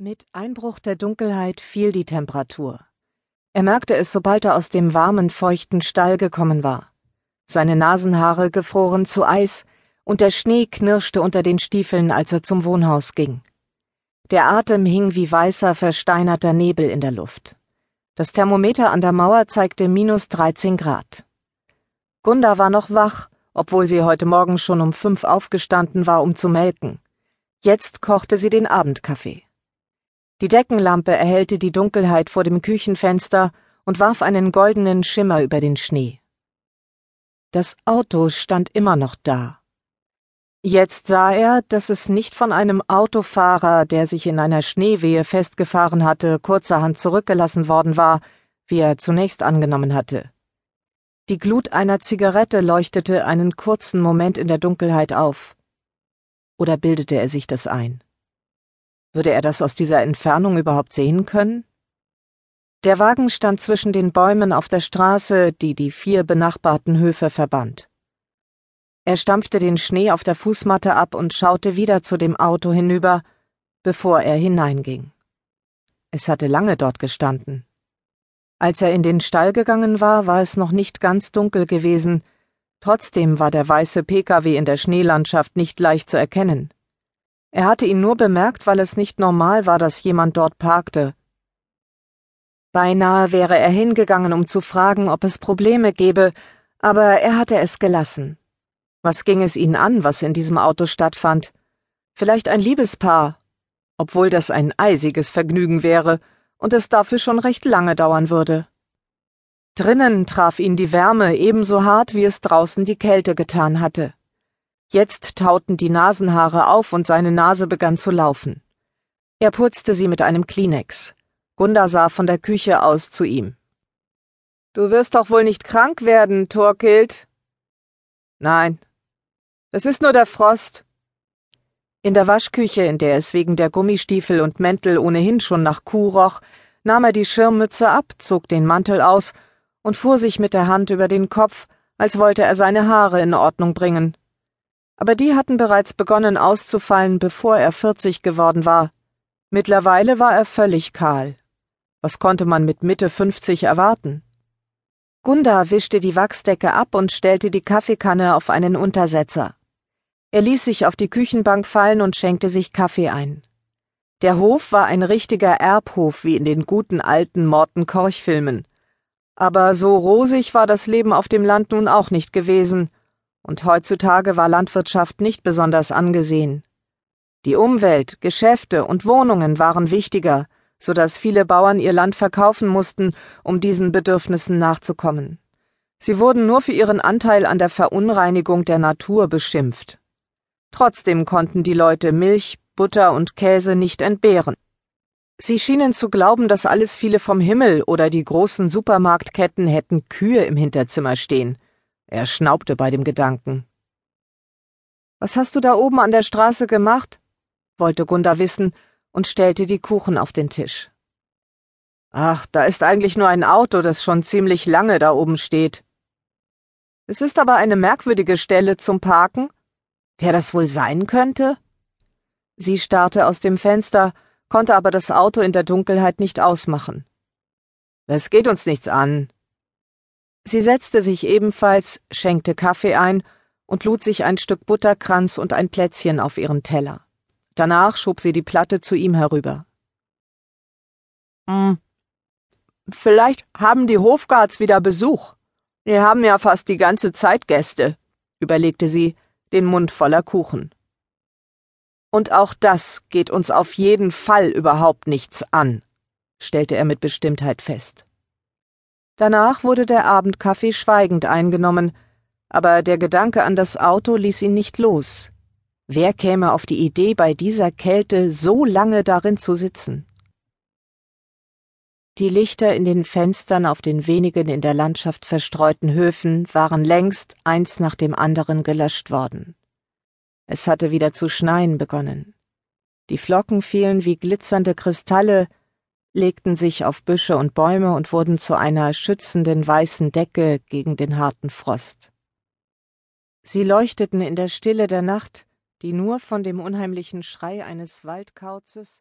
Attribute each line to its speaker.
Speaker 1: Mit Einbruch der Dunkelheit fiel die Temperatur. Er merkte es, sobald er aus dem warmen, feuchten Stall gekommen war. Seine Nasenhaare gefroren zu Eis, und der Schnee knirschte unter den Stiefeln, als er zum Wohnhaus ging. Der Atem hing wie weißer, versteinerter Nebel in der Luft. Das Thermometer an der Mauer zeigte minus 13 Grad. Gunda war noch wach, obwohl sie heute Morgen schon um fünf aufgestanden war, um zu melken. Jetzt kochte sie den Abendkaffee. Die Deckenlampe erhellte die Dunkelheit vor dem Küchenfenster und warf einen goldenen Schimmer über den Schnee. Das Auto stand immer noch da. Jetzt sah er, dass es nicht von einem Autofahrer, der sich in einer Schneewehe festgefahren hatte, kurzerhand zurückgelassen worden war, wie er zunächst angenommen hatte. Die Glut einer Zigarette leuchtete einen kurzen Moment in der Dunkelheit auf. Oder bildete er sich das ein? Würde er das aus dieser Entfernung überhaupt sehen können? Der Wagen stand zwischen den Bäumen auf der Straße, die die vier benachbarten Höfe verband. Er stampfte den Schnee auf der Fußmatte ab und schaute wieder zu dem Auto hinüber, bevor er hineinging. Es hatte lange dort gestanden. Als er in den Stall gegangen war, war es noch nicht ganz dunkel gewesen, trotzdem war der weiße Pkw in der Schneelandschaft nicht leicht zu erkennen. Er hatte ihn nur bemerkt, weil es nicht normal war, dass jemand dort parkte. Beinahe wäre er hingegangen, um zu fragen, ob es Probleme gebe, aber er hatte es gelassen. Was ging es ihn an, was in diesem Auto stattfand? Vielleicht ein Liebespaar, obwohl das ein eisiges Vergnügen wäre und es dafür schon recht lange dauern würde. Drinnen traf ihn die Wärme ebenso hart, wie es draußen die Kälte getan hatte. Jetzt tauten die Nasenhaare auf und seine Nase begann zu laufen. Er putzte sie mit einem Kleenex. Gunda sah von der Küche aus zu ihm. Du wirst doch wohl nicht krank werden, Torkild? Nein. Es ist nur der Frost. In der Waschküche, in der es wegen der Gummistiefel und Mäntel ohnehin schon nach Kuh roch, nahm er die Schirmmütze ab, zog den Mantel aus und fuhr sich mit der Hand über den Kopf, als wollte er seine Haare in Ordnung bringen aber die hatten bereits begonnen auszufallen, bevor er vierzig geworden war. Mittlerweile war er völlig kahl. Was konnte man mit Mitte fünfzig erwarten? Gunda wischte die Wachsdecke ab und stellte die Kaffeekanne auf einen Untersetzer. Er ließ sich auf die Küchenbank fallen und schenkte sich Kaffee ein. Der Hof war ein richtiger Erbhof wie in den guten alten Morten Korch-Filmen. Aber so rosig war das Leben auf dem Land nun auch nicht gewesen, und heutzutage war Landwirtschaft nicht besonders angesehen. Die Umwelt, Geschäfte und Wohnungen waren wichtiger, so dass viele Bauern ihr Land verkaufen mussten, um diesen Bedürfnissen nachzukommen. Sie wurden nur für ihren Anteil an der Verunreinigung der Natur beschimpft. Trotzdem konnten die Leute Milch, Butter und Käse nicht entbehren. Sie schienen zu glauben, dass alles viele vom Himmel oder die großen Supermarktketten hätten Kühe im Hinterzimmer stehen. Er schnaubte bei dem Gedanken. Was hast du da oben an der Straße gemacht? wollte Gunda wissen und stellte die Kuchen auf den Tisch. Ach, da ist eigentlich nur ein Auto, das schon ziemlich lange da oben steht. Es ist aber eine merkwürdige Stelle zum Parken. Wer das wohl sein könnte? Sie starrte aus dem Fenster, konnte aber das Auto in der Dunkelheit nicht ausmachen. Es geht uns nichts an, Sie setzte sich ebenfalls, schenkte Kaffee ein und lud sich ein Stück Butterkranz und ein Plätzchen auf ihren Teller. Danach schob sie die Platte zu ihm herüber. Hm. Vielleicht haben die Hofgards wieder Besuch. Wir haben ja fast die ganze Zeit Gäste, überlegte sie, den Mund voller Kuchen. Und auch das geht uns auf jeden Fall überhaupt nichts an, stellte er mit Bestimmtheit fest. Danach wurde der Abendkaffee schweigend eingenommen, aber der Gedanke an das Auto ließ ihn nicht los. Wer käme auf die Idee, bei dieser Kälte so lange darin zu sitzen? Die Lichter in den Fenstern auf den wenigen in der Landschaft verstreuten Höfen waren längst eins nach dem anderen gelöscht worden. Es hatte wieder zu schneien begonnen. Die Flocken fielen wie glitzernde Kristalle legten sich auf Büsche und Bäume und wurden zu einer schützenden weißen Decke gegen den harten Frost. Sie leuchteten in der Stille der Nacht, die nur von dem unheimlichen Schrei eines Waldkauzes